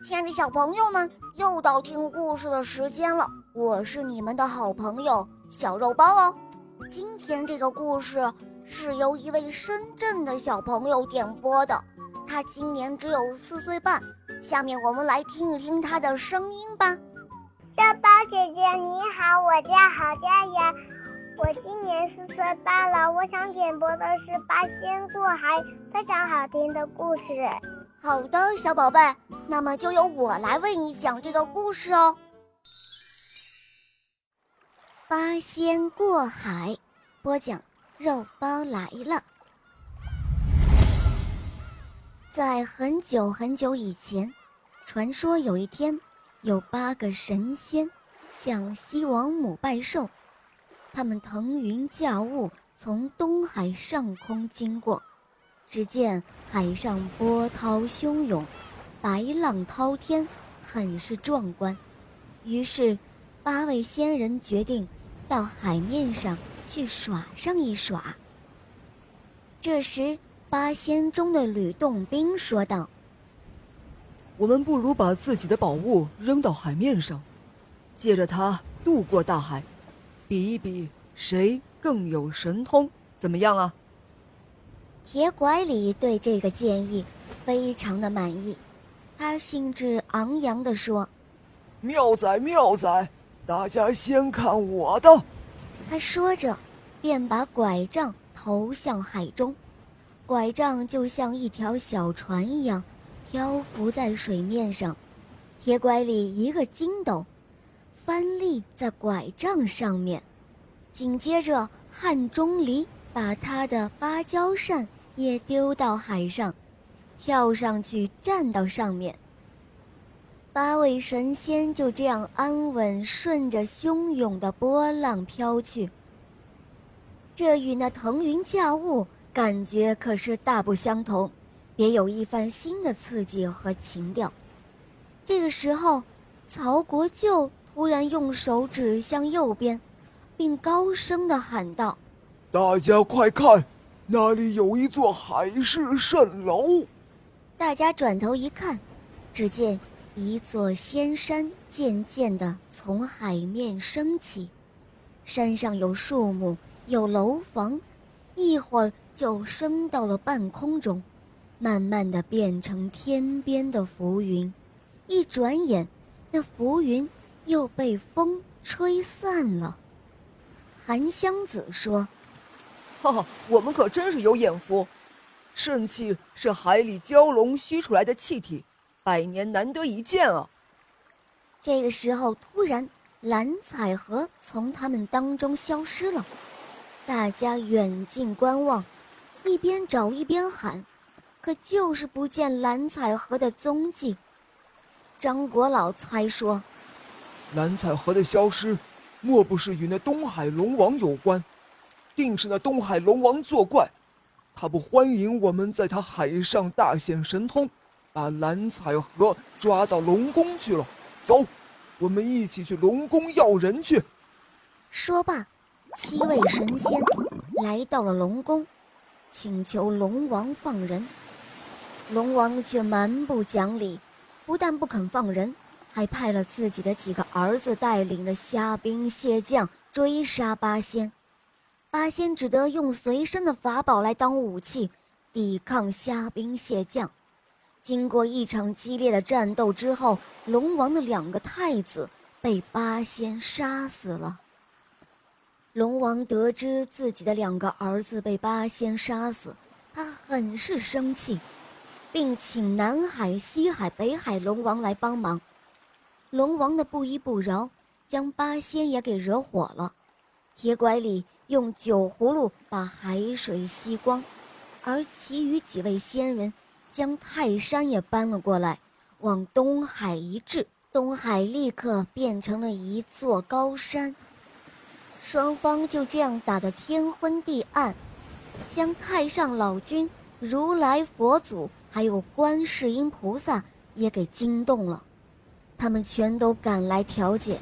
亲爱的小朋友们，又到听故事的时间了。我是你们的好朋友小肉包哦。今天这个故事是由一位深圳的小朋友点播的，他今年只有四岁半。下面我们来听一听他的声音吧。肉包姐姐你好，我叫郝佳妍，我今年四岁半了。我想点播的是《八仙过海》，非常好听的故事。好的，小宝贝，那么就由我来为你讲这个故事哦。八仙过海，播讲肉包来了。在很久很久以前，传说有一天，有八个神仙向西王母拜寿，他们腾云驾雾从东海上空经过。只见海上波涛汹涌，白浪滔天，很是壮观。于是，八位仙人决定到海面上去耍上一耍。这时，八仙中的吕洞宾说道：“我们不如把自己的宝物扔到海面上，借着它渡过大海，比一比谁更有神通，怎么样啊？”铁拐李对这个建议非常的满意，他兴致昂扬地说：“妙哉妙哉，大家先看我的！”他说着，便把拐杖投向海中，拐杖就像一条小船一样漂浮在水面上。铁拐李一个筋斗，翻立在拐杖上面，紧接着汉钟离把他的芭蕉扇。也丢到海上，跳上去站到上面。八位神仙就这样安稳顺着汹涌的波浪飘去。这与那腾云驾雾感觉可是大不相同，别有一番新的刺激和情调。这个时候，曹国舅突然用手指向右边，并高声的喊道：“大家快看！”那里有一座海市蜃楼，大家转头一看，只见一座仙山渐渐地从海面升起，山上有树木，有楼房，一会儿就升到了半空中，慢慢地变成天边的浮云，一转眼，那浮云又被风吹散了。韩湘子说。哈哈，我们可真是有眼福！肾气是海里蛟龙吸出来的气体，百年难得一见啊！这个时候，突然蓝采和从他们当中消失了，大家远近观望，一边找一边喊，可就是不见蓝采和的踪迹。张国老猜说，蓝采和的消失，莫不是与那东海龙王有关？定是那东海龙王作怪，他不欢迎我们在他海上大显神通，把蓝采和抓到龙宫去了。走，我们一起去龙宫要人去。说罢，七位神仙来到了龙宫，请求龙王放人。龙王却蛮不讲理，不但不肯放人，还派了自己的几个儿子带领着虾兵蟹将追杀八仙。八仙只得用随身的法宝来当武器，抵抗虾兵蟹将。经过一场激烈的战斗之后，龙王的两个太子被八仙杀死了。龙王得知自己的两个儿子被八仙杀死，他很是生气，并请南海、西海、北海龙王来帮忙。龙王的不依不饶，将八仙也给惹火了。铁拐李。用酒葫芦把海水吸光，而其余几位仙人将泰山也搬了过来，往东海一掷，东海立刻变成了一座高山。双方就这样打得天昏地暗，将太上老君、如来佛祖还有观世音菩萨也给惊动了，他们全都赶来调解。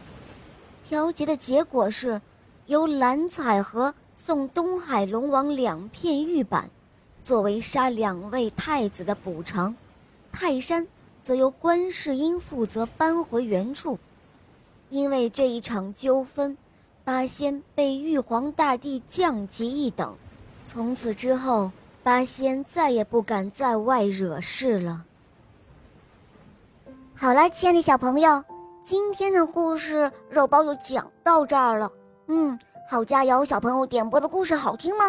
调解的结果是。由蓝采和送东海龙王两片玉板，作为杀两位太子的补偿；泰山则由观世音负责搬回原处。因为这一场纠纷，八仙被玉皇大帝降级一等，从此之后，八仙再也不敢在外惹事了。好了，亲爱的小朋友，今天的故事肉包就讲到这儿了。嗯，好加油小朋友点播的故事好听吗？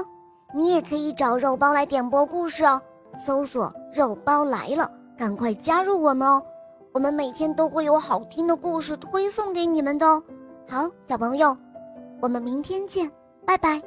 你也可以找肉包来点播故事哦，搜索“肉包来了”，赶快加入我们哦。我们每天都会有好听的故事推送给你们的哦。好，小朋友，我们明天见，拜拜。